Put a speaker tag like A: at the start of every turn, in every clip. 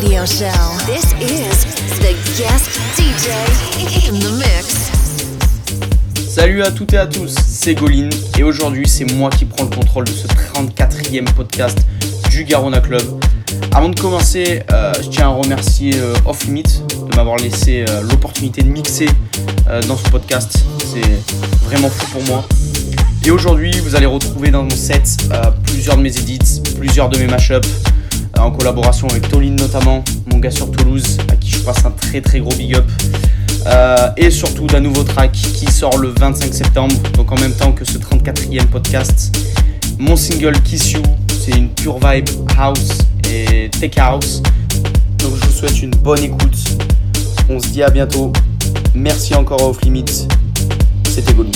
A: This is the guest DJ in the mix.
B: Salut à toutes et à tous, c'est Golin et aujourd'hui c'est moi qui prends le contrôle de ce 34e podcast du Garona Club. Avant de commencer, euh, je tiens à remercier euh, Off Limit de m'avoir laissé euh, l'opportunité de mixer dans ce podcast. C'est vraiment fou pour moi. Et aujourd'hui, vous allez retrouver dans mon set plusieurs de mes edits, plusieurs de mes mashups, en collaboration avec Tolin notamment, mon gars sur Toulouse, à qui je passe un très très gros big up. Euh, et surtout d'un nouveau track qui sort le 25 septembre, donc en même temps que ce 34e podcast. Mon single Kiss You, c'est une pure vibe house et tech house. Donc je vous souhaite une bonne écoute. On se dit à bientôt. Merci encore à Off Limit. C'était Golin.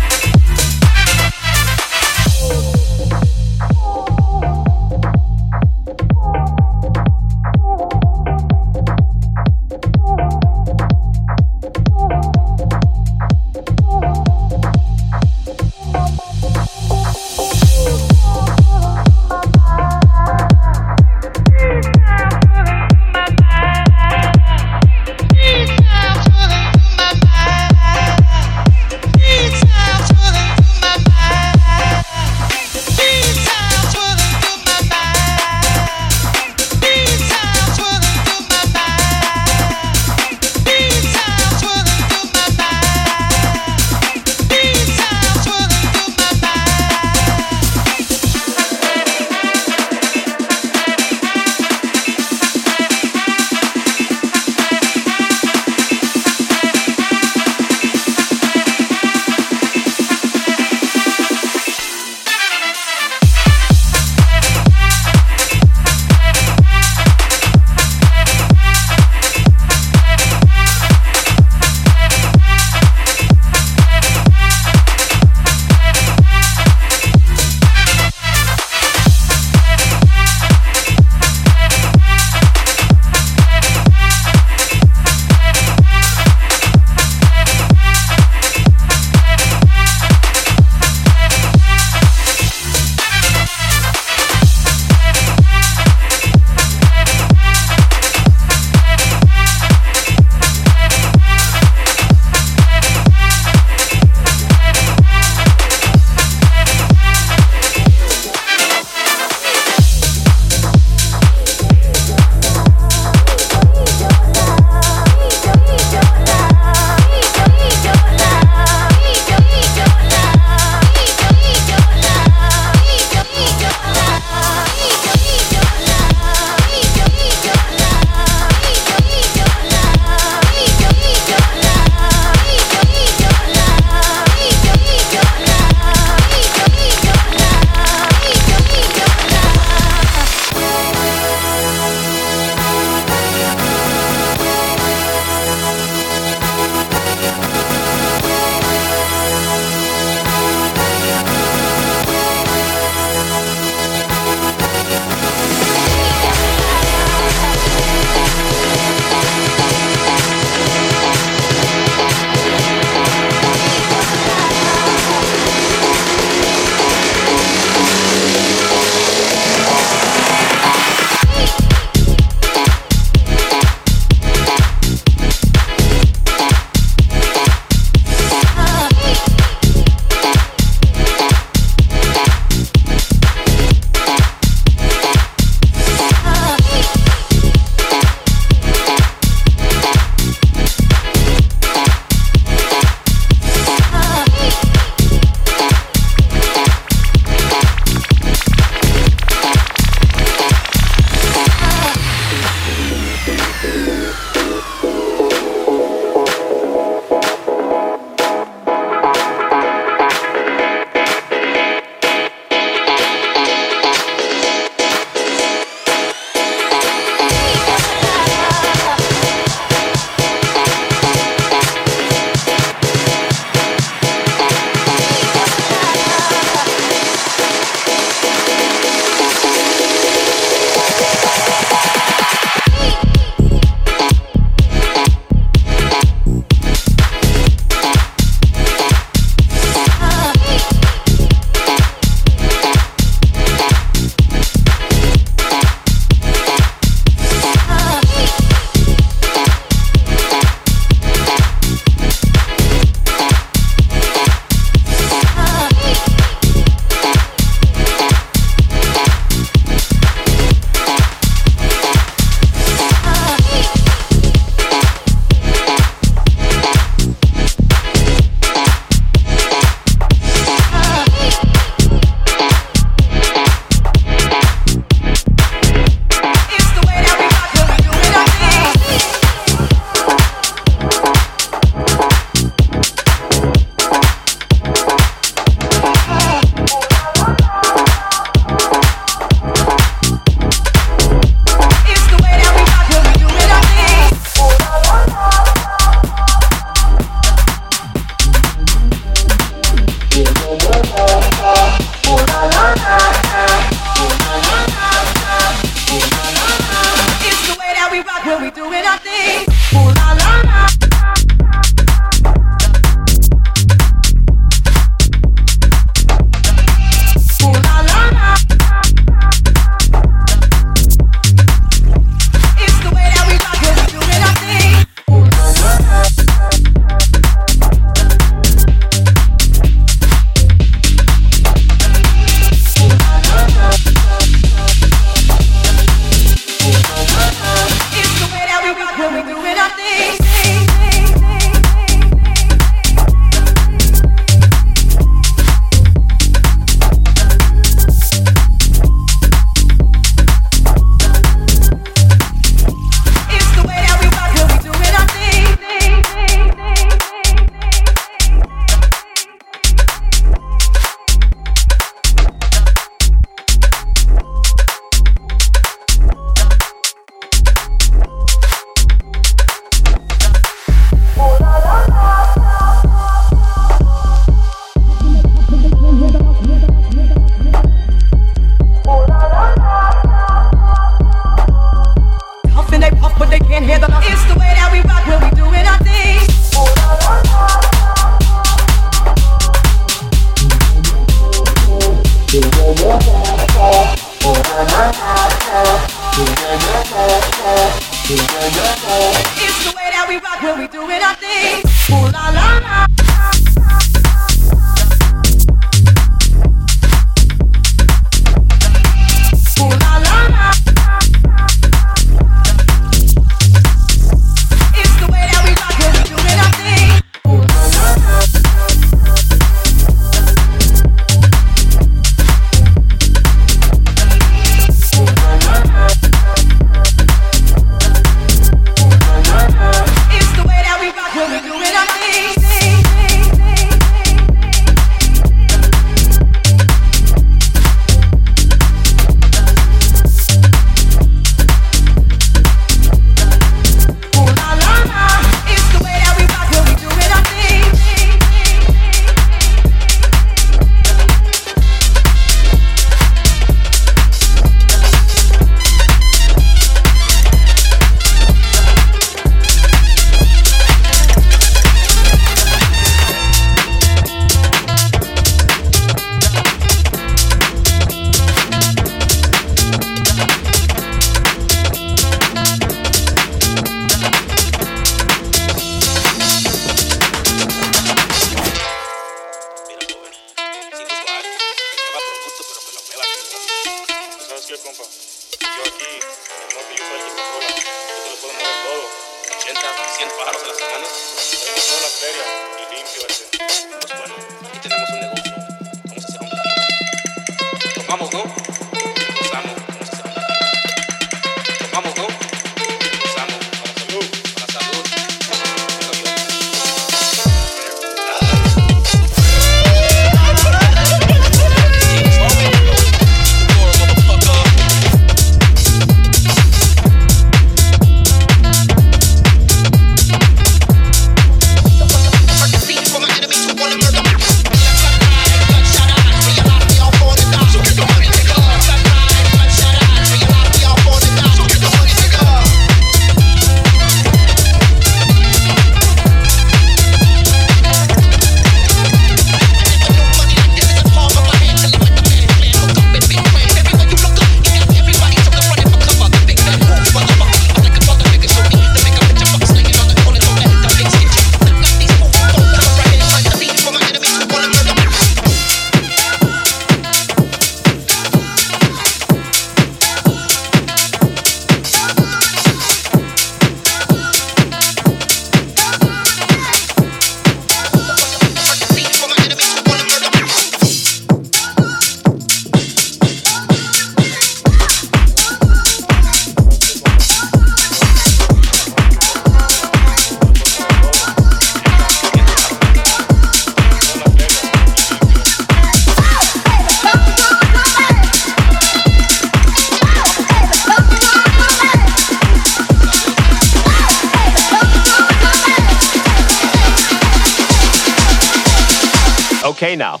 C: okay now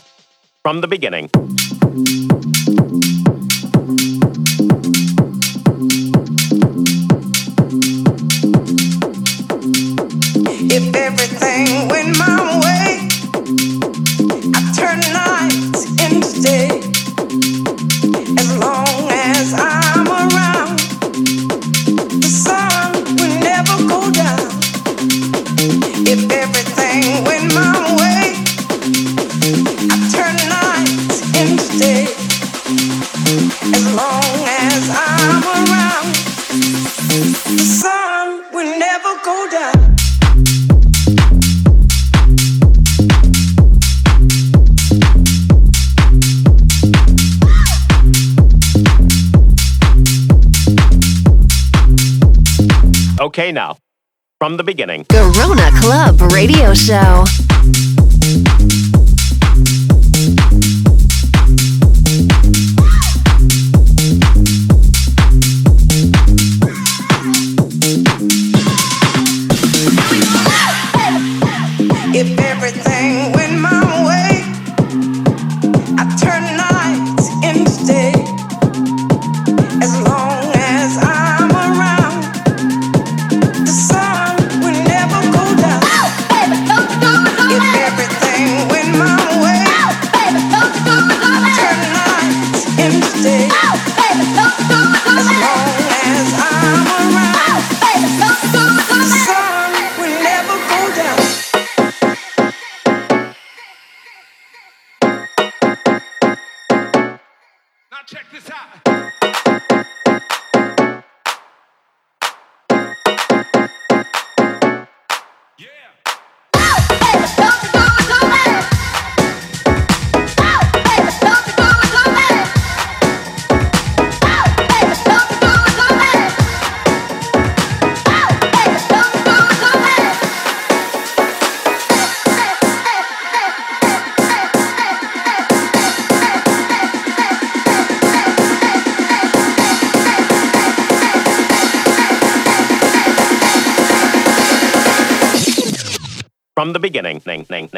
C: from the beginning.
D: If everything went my
C: okay now. From the beginning.
A: Garona Club Radio Show.
D: แหน่งแห
E: น่ง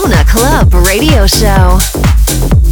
E: Garona Club Radio Show.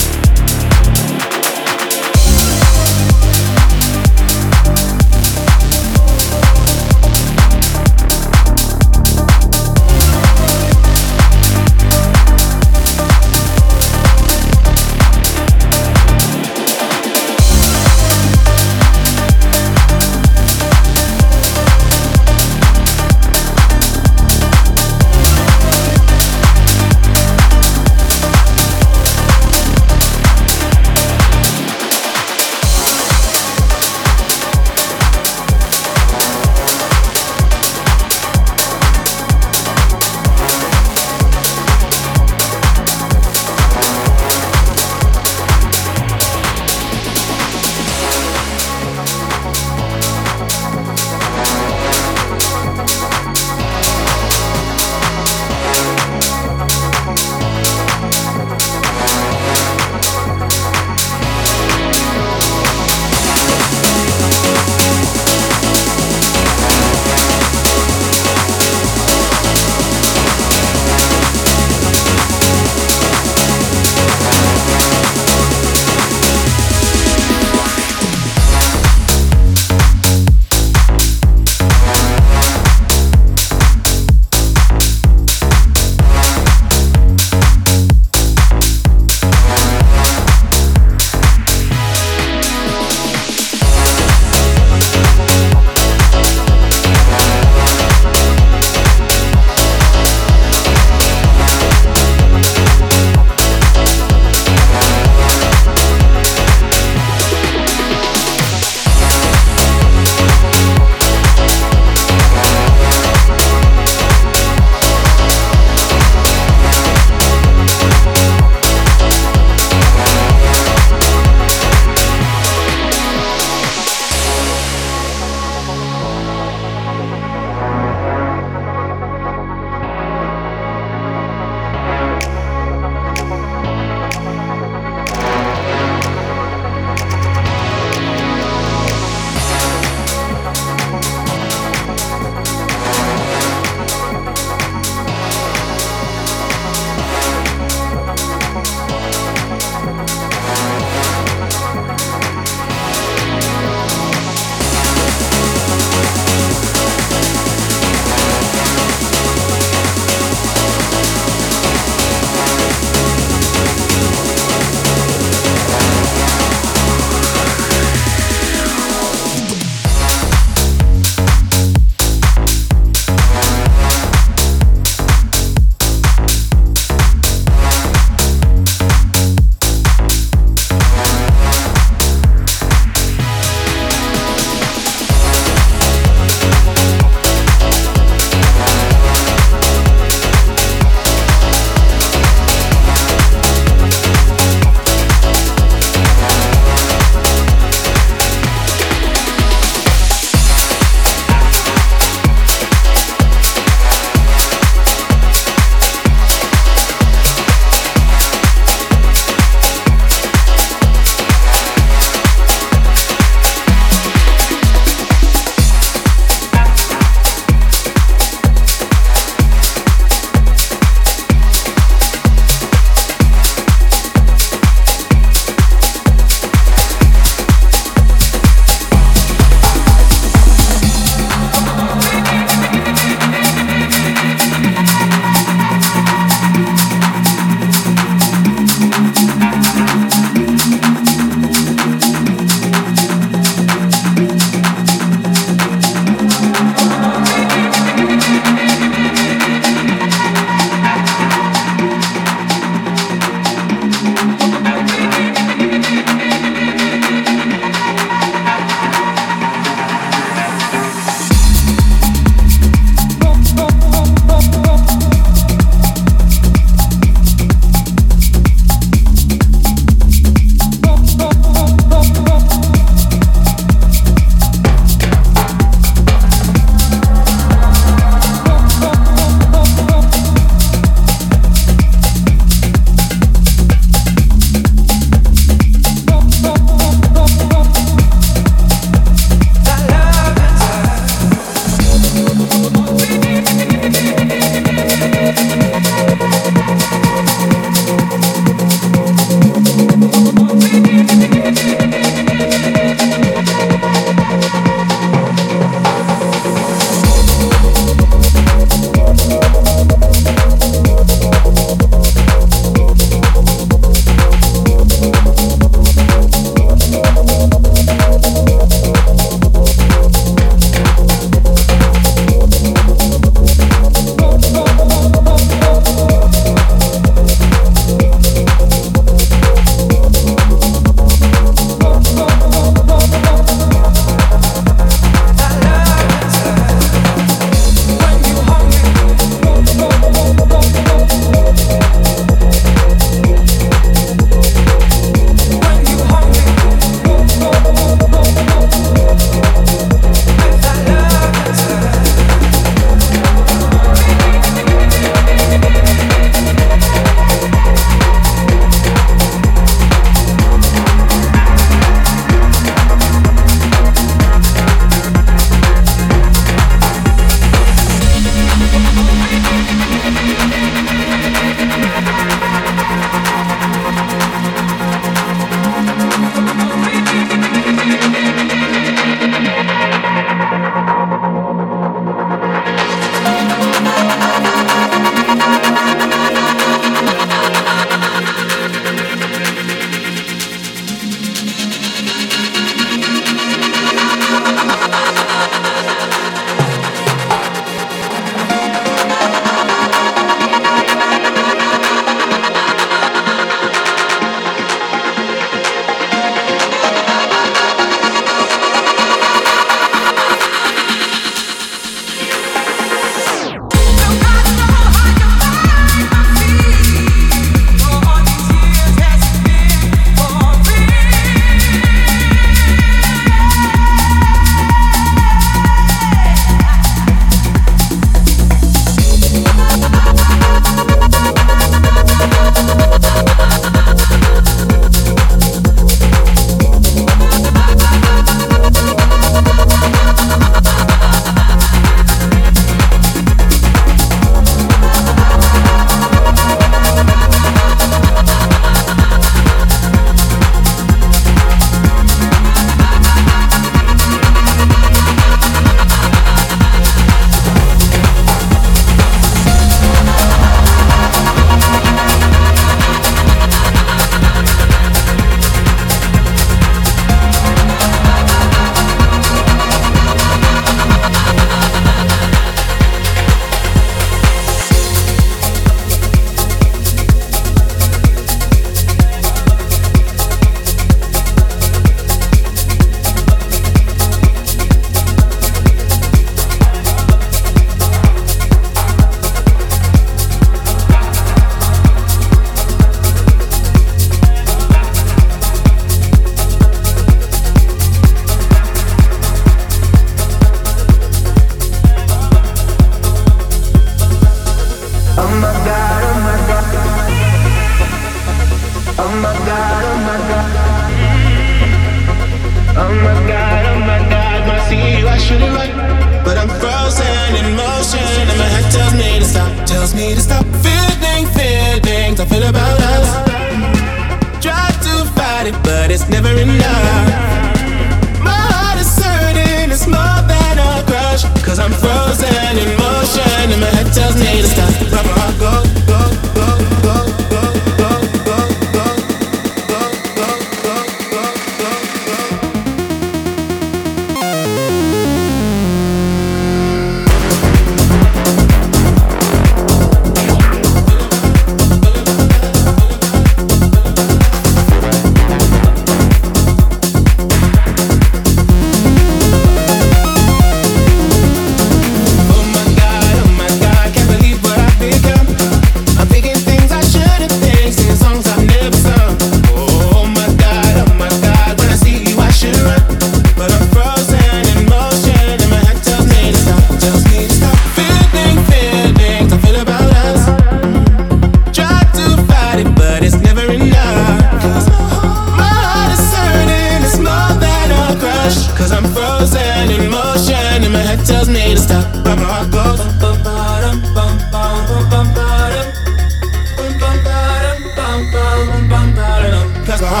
F: The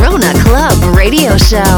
A: Rona Club Radio Show.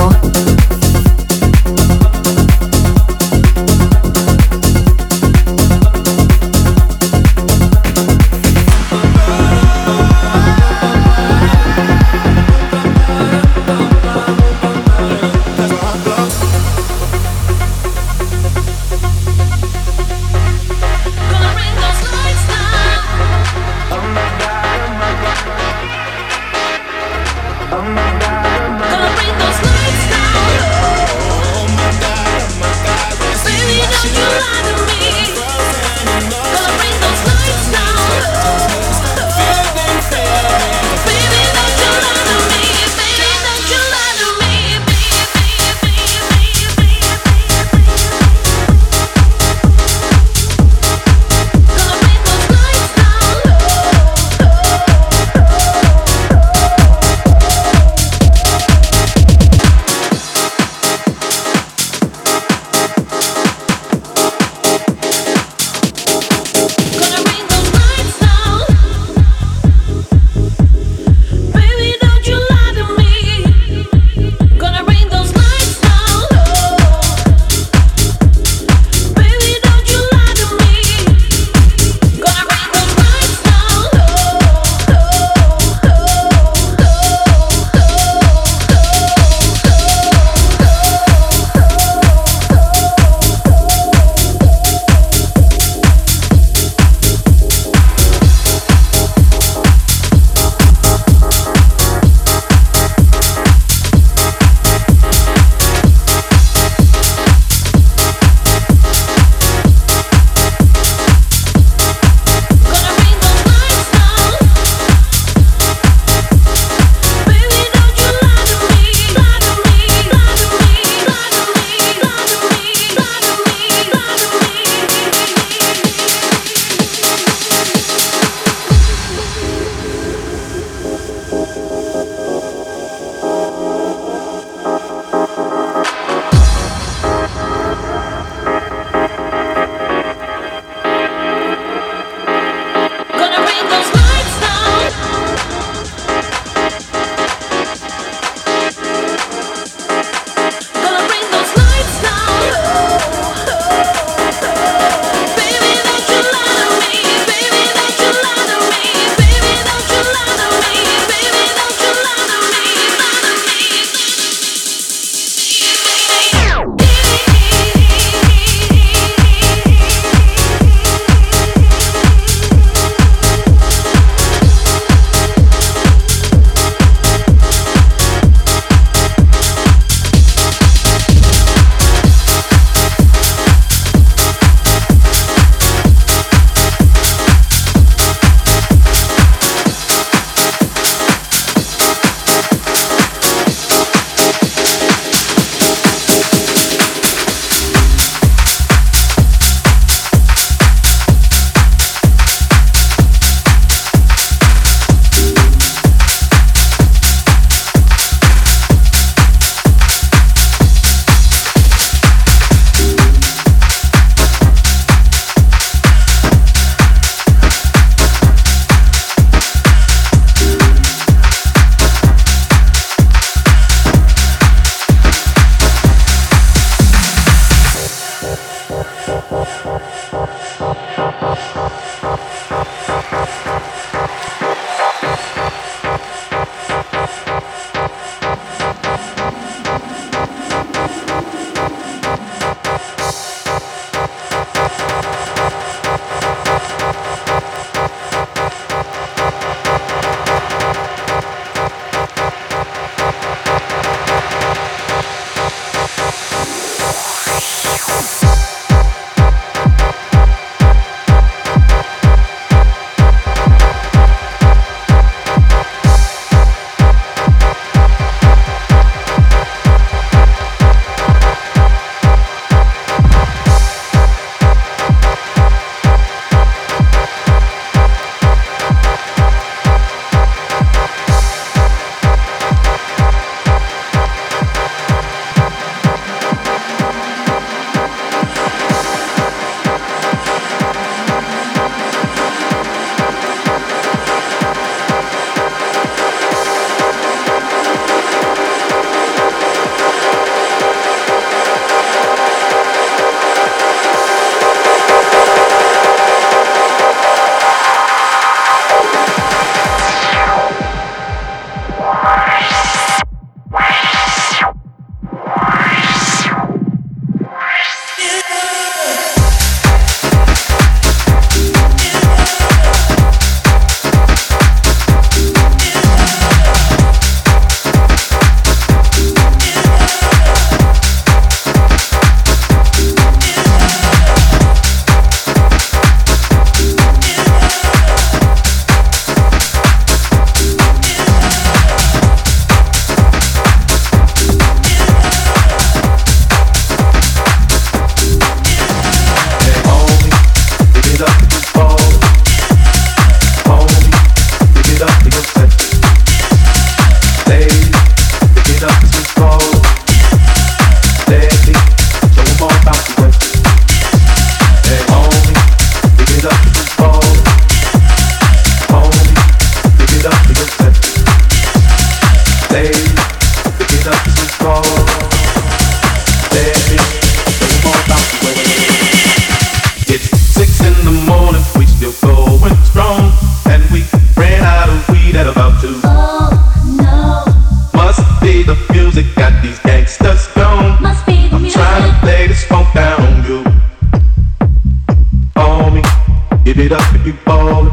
G: it up if you ballin'.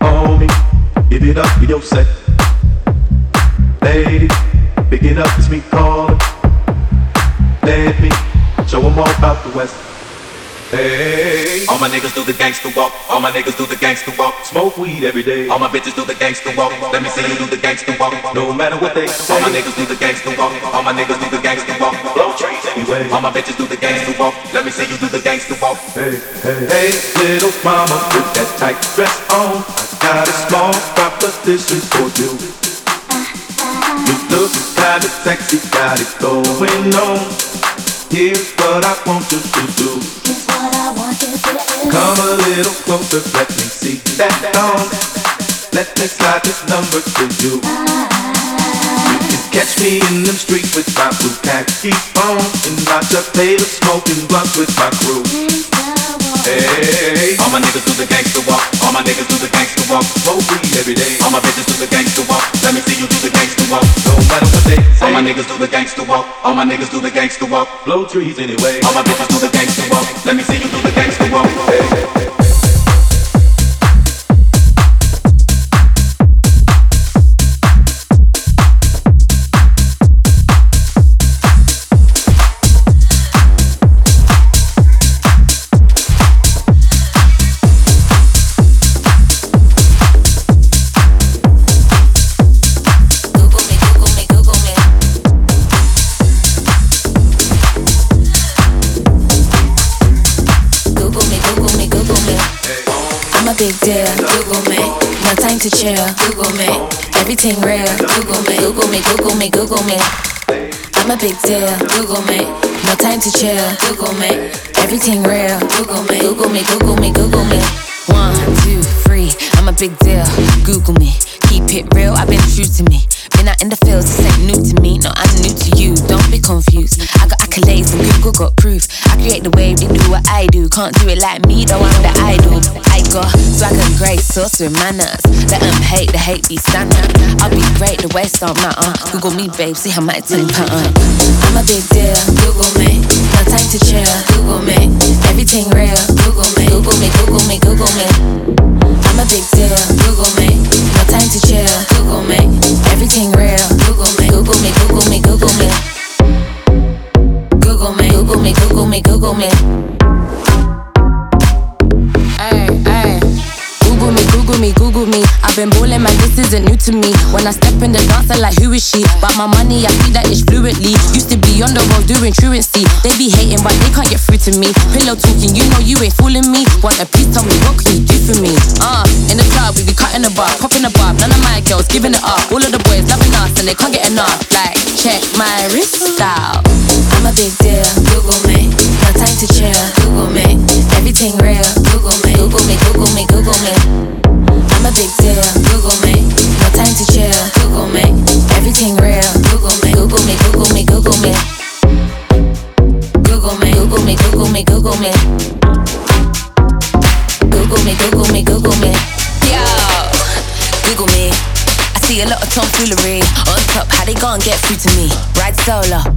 G: On me,
H: give it up with your set. Lady, pick it up, it's me callin'. Let me show 'em all about the West. Hey,
I: All my niggas do the gangster walk. All my niggas do the gangster walk.
H: smoke weed every day.
I: All my bitches do the gangster walk. Let me see you do the gangster walk.
H: No matter what they say.
I: All my niggas do the gangster walk. All my niggas do the gangster walk.
H: blow trees anyway.
I: All my bitches do the gangster walk. Let me see you do the gangster walk.
H: Hey, hey, hey, little mama, put that tight dress on. I got a small proposition for you. Uh-huh. You look kinda sexy, got it going on. Here's what I want you to do. Come a little closer, let me see that thong. Let me slide this number to you. You can catch me in them streets with my blue khaki on, and my the smoking blunts with my crew. Hey,
I: All my niggas do the gangster walk. All my niggas do the gangster walk.
H: smoke weed every day.
I: All my bitches do the gangster walk. Let me see you do the gangster walk.
H: No matter what they say.
I: All my niggas do the gangster walk. All my niggas do the gangster walk.
H: blow trees anyway.
I: All my bitches do the gangster walk. Let me see you do the gangster walk.
G: Google to chill. Google me. Everything real. Google me. Google me, Google me, Google me. I'm a big deal. Google me. No time to chill. Google me. Everything real. Google me. Google me, Google me, Google me. One, two, three. I'm a big deal. Google me. Keep it real. I've been true to me. Been out in the fields. This ain't new to me. No, I'm new to you. Don't be confused. I got accolades and Google got proof. I create the wave. They do what I do. Can't do it like me. Though I'm the idol. I got swag and grace. Sauce with manners. Let them hate. The hate be standard. I'll be great. The waist don't matter. Google me, babe. See how my team pattern. I'm a big deal. Google me. No time to chill. Google me. Everything real. Google me. Google me. Google me. Google me. I'm a big deal. Google me. No time to chill. Google me, everything real. Google me, Google me, Google me, Google me. Google me, Google me, Google me, Google me. Hey, hey. Google me, Google me, I've been ballin', man, this isn't new to me. When I step in the dance, I'm like, who is she? But my money, I see that it's fluently. Used to be on the road doing truancy. They be hating, but they can't get through to me. Pillow talking, you know you ain't fooling me. Want a piece, tell me what can you do for me? Uh, in the club, we be cutting the bar, popping the bar. None of my girls giving it up. All of the boys loving us, and they can't get enough. Like, check my wrist style. I'm a big deal. Google me. No time to chill. Google me. Everything real. Google me. Google me. Google me. Google me. I'm a big deal, Google me. No time to chill, Google me. Everything real, Google me. Google me, Google me, Google me. Google me, Google me, Google me, Google me. Google me, Google me, Google me. Yo, Google me. I see a lot of tomfoolery. On top, how they gon' get through to me? Ride solo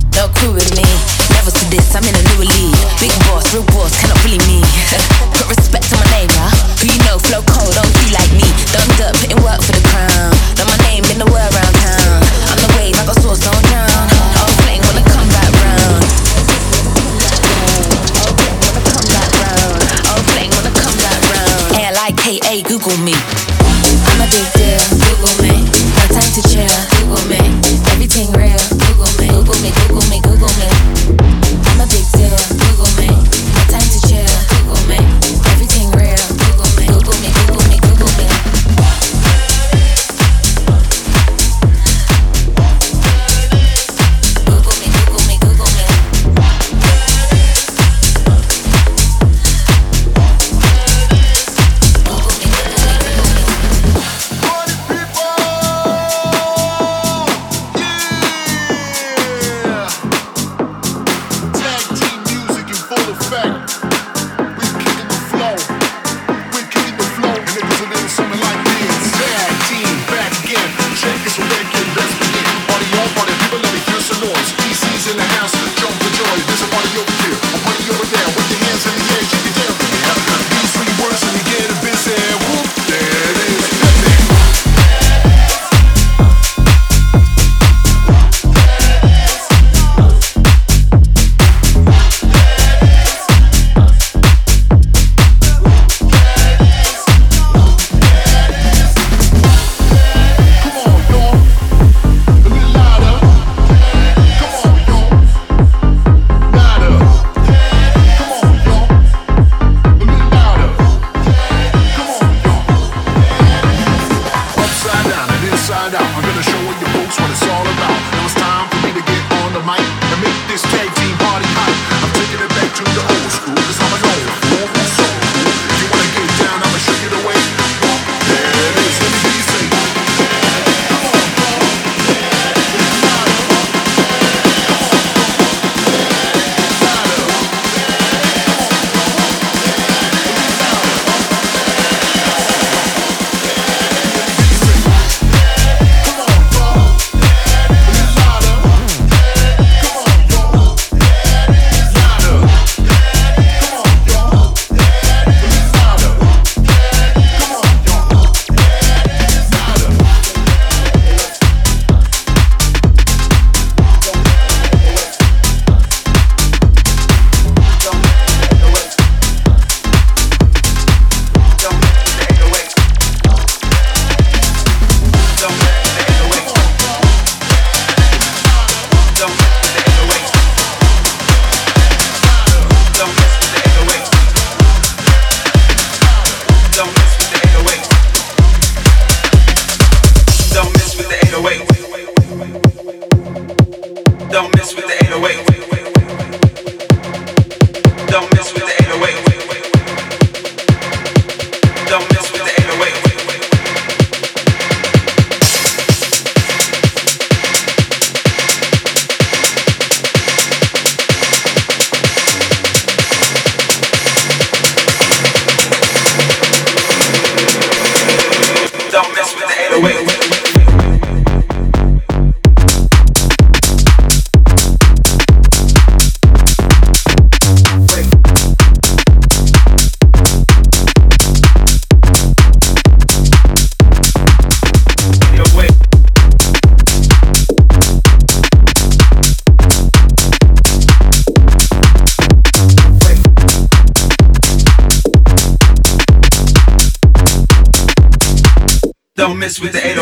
G: with the
J: 808.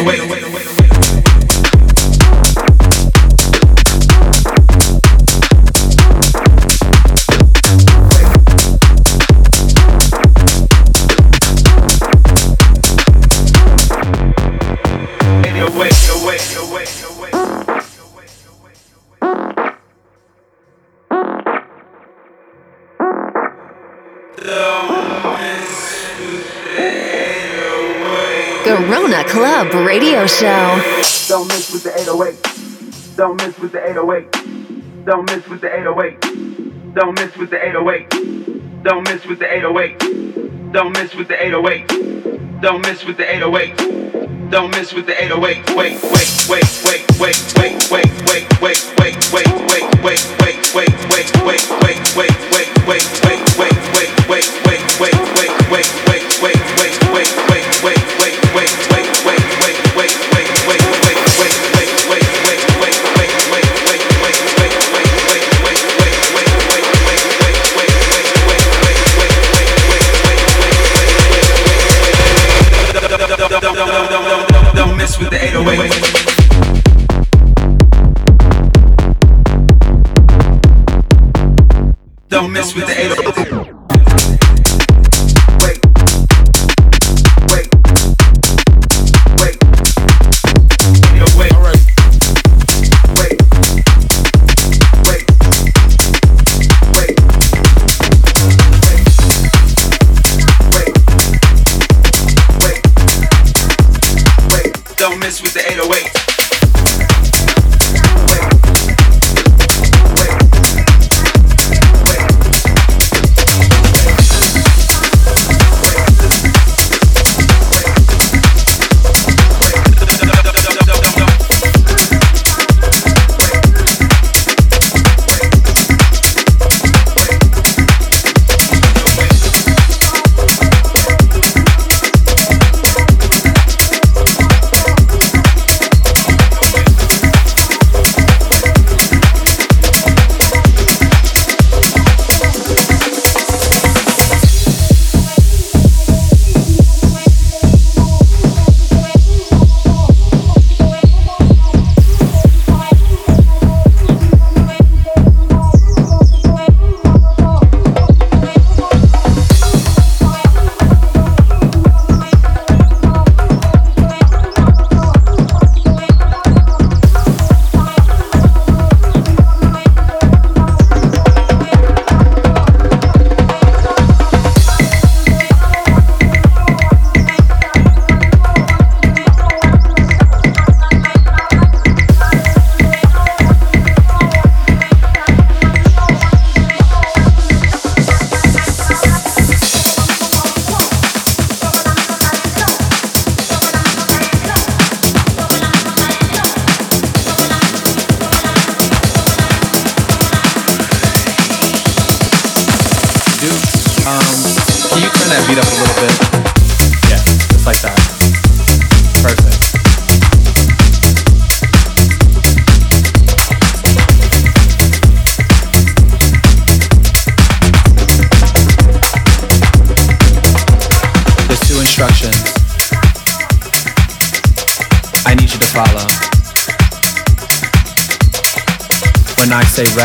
K: Show.
J: Don't miss with the 808. Don't miss with the 808. Don't miss with the 808. Don't miss with the 808. Don't miss with the 808. Don't miss with the 808. Don't miss with the 808. Don't miss with the 808. Wait, wait, wait, wait, wait, wait, wait, wait, wait.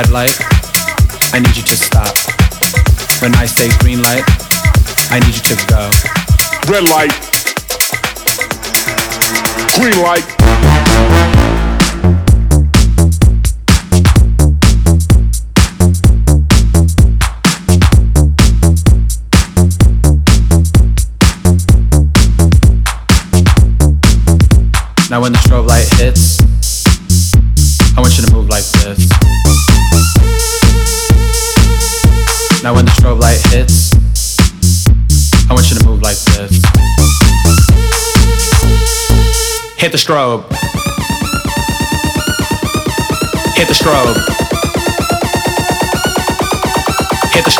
L: red light.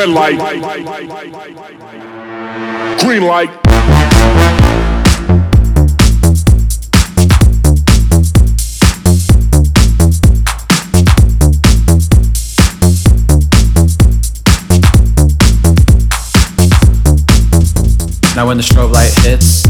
J: red light, green light. Now when the strobe light hits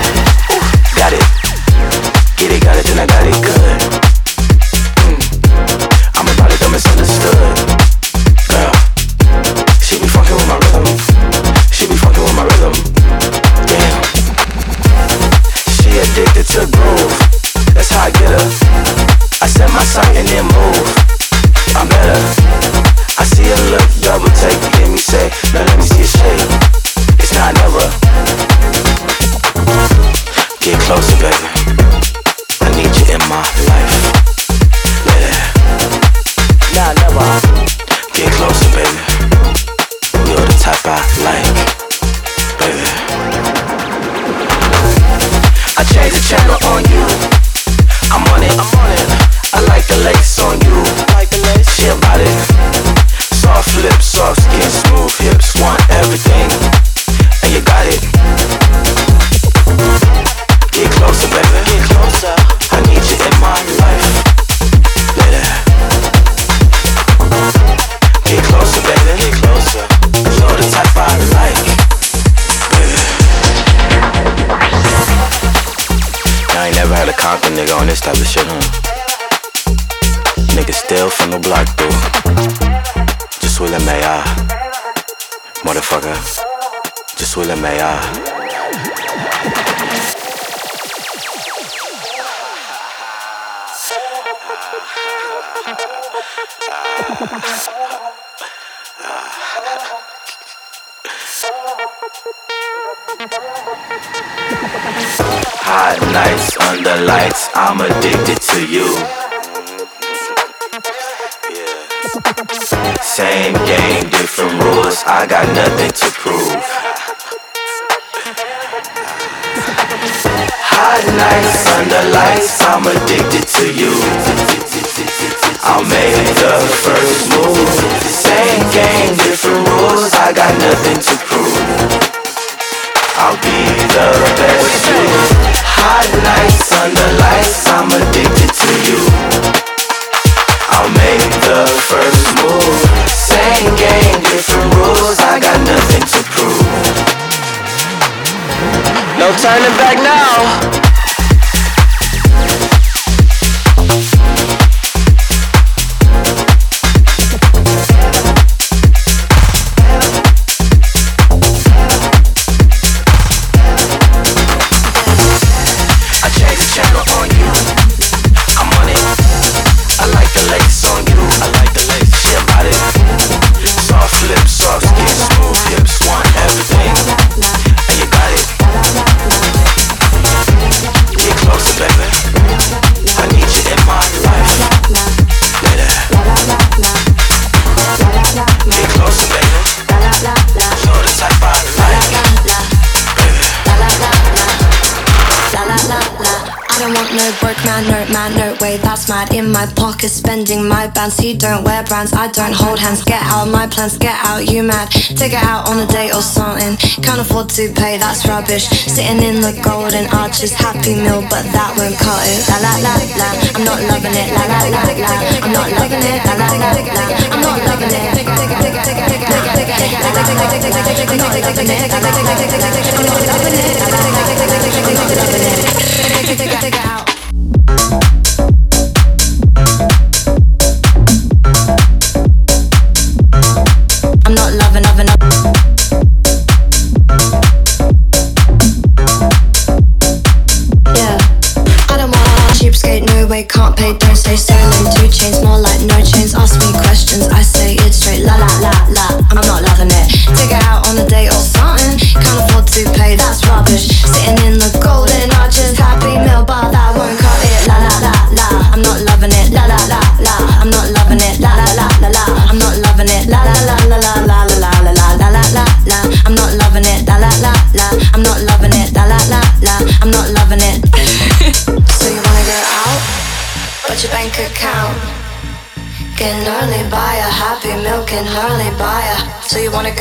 M: turning back now.
N: Bands. He don't wear brands. I don't hold hands. Get out my plans. Get out, you mad. Take it out on a date or something. Can't afford to pay. That's rubbish. Sitting in the golden arches, happy meal, but that won't cut it. La la la la. I'm not loving it. La la la la. I'm not loving it. La la la la. I'm not loving it. I'm not loving it. Take it out. Can't pay,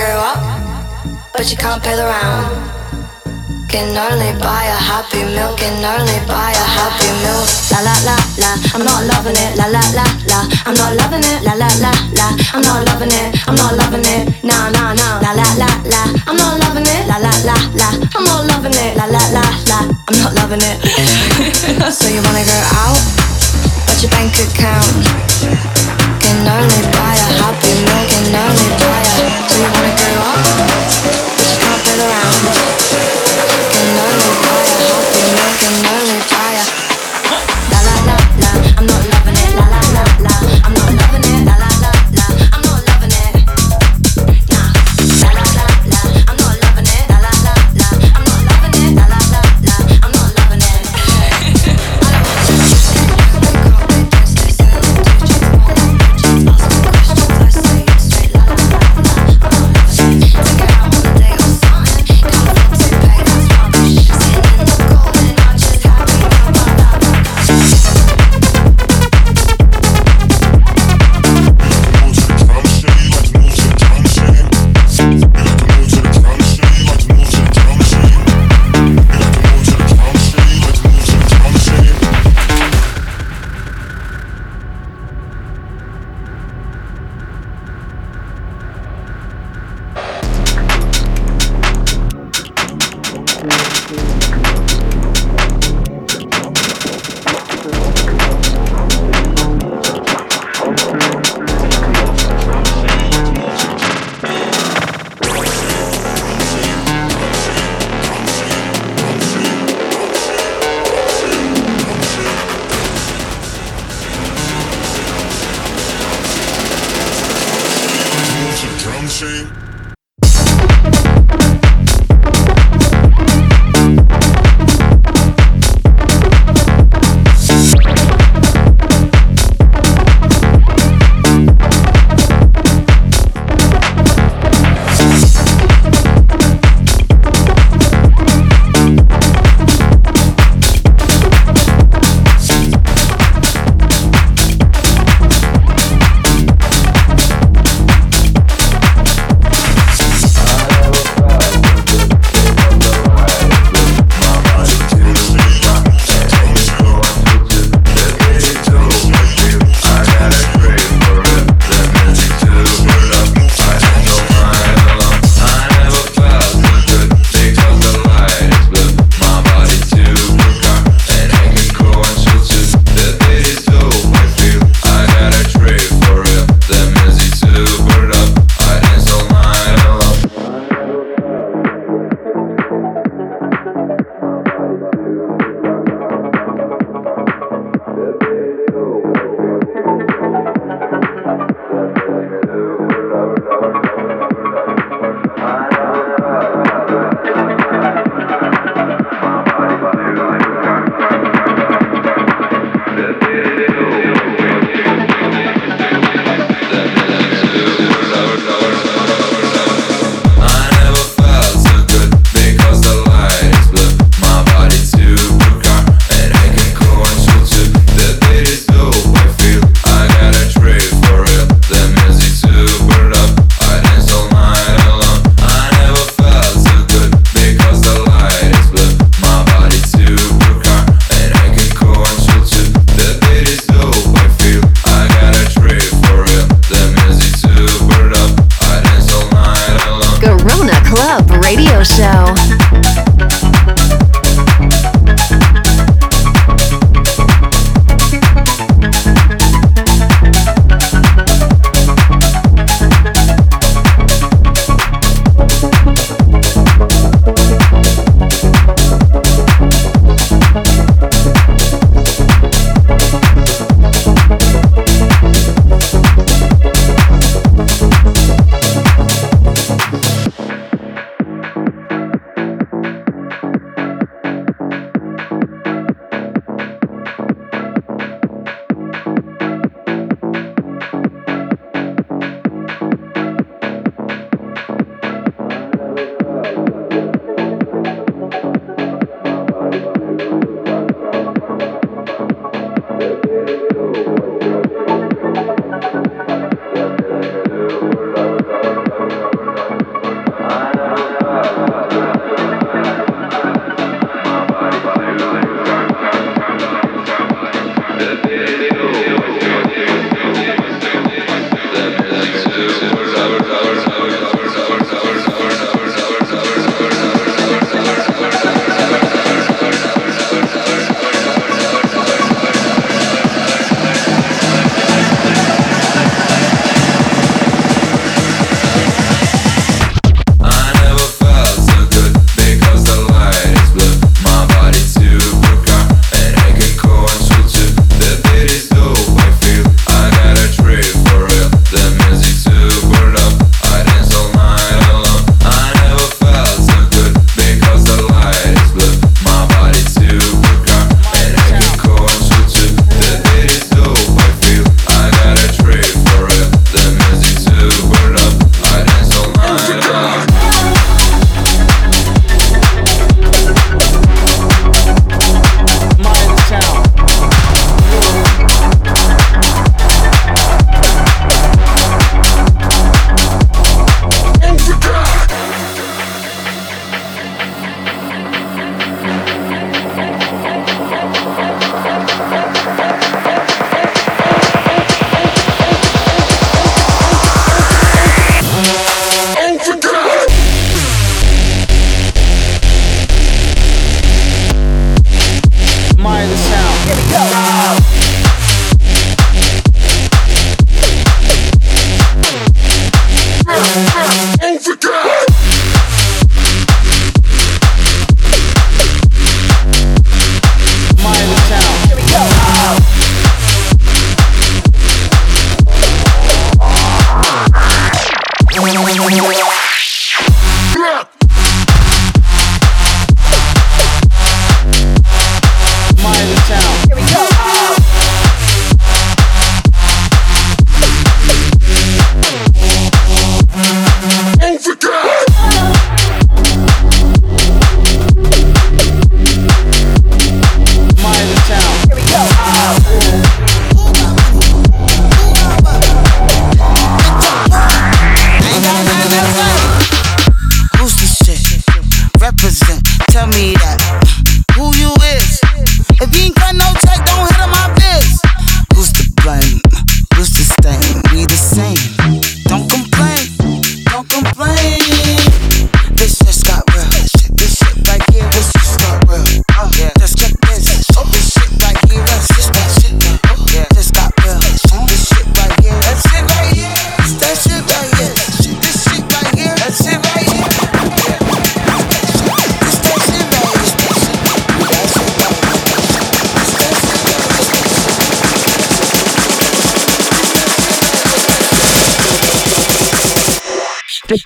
N: Go up, but you can't pay the round. Can only buy a happy meal, can only buy a happy meal. La la la la, I'm not loving it. La la la la, I'm not loving it. La la la la, I'm not loving it. I'm not loving it. Nah nah nah. La la la la, I'm not loving it. La la la la, I'm not loving it. La la la la, I'm not loving it. so you wanna go out, but your bank account can only buy a happy meal, can only buy a. So you wanna go up,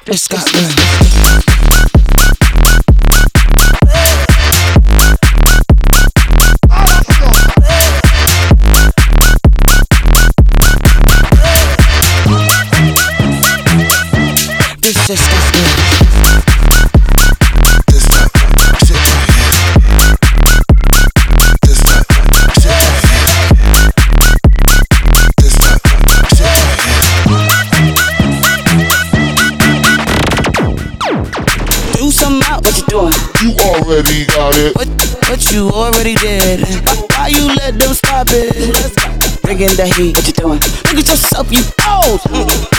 E: already
O: the heat. What you doing? Look at yourself, you old. Look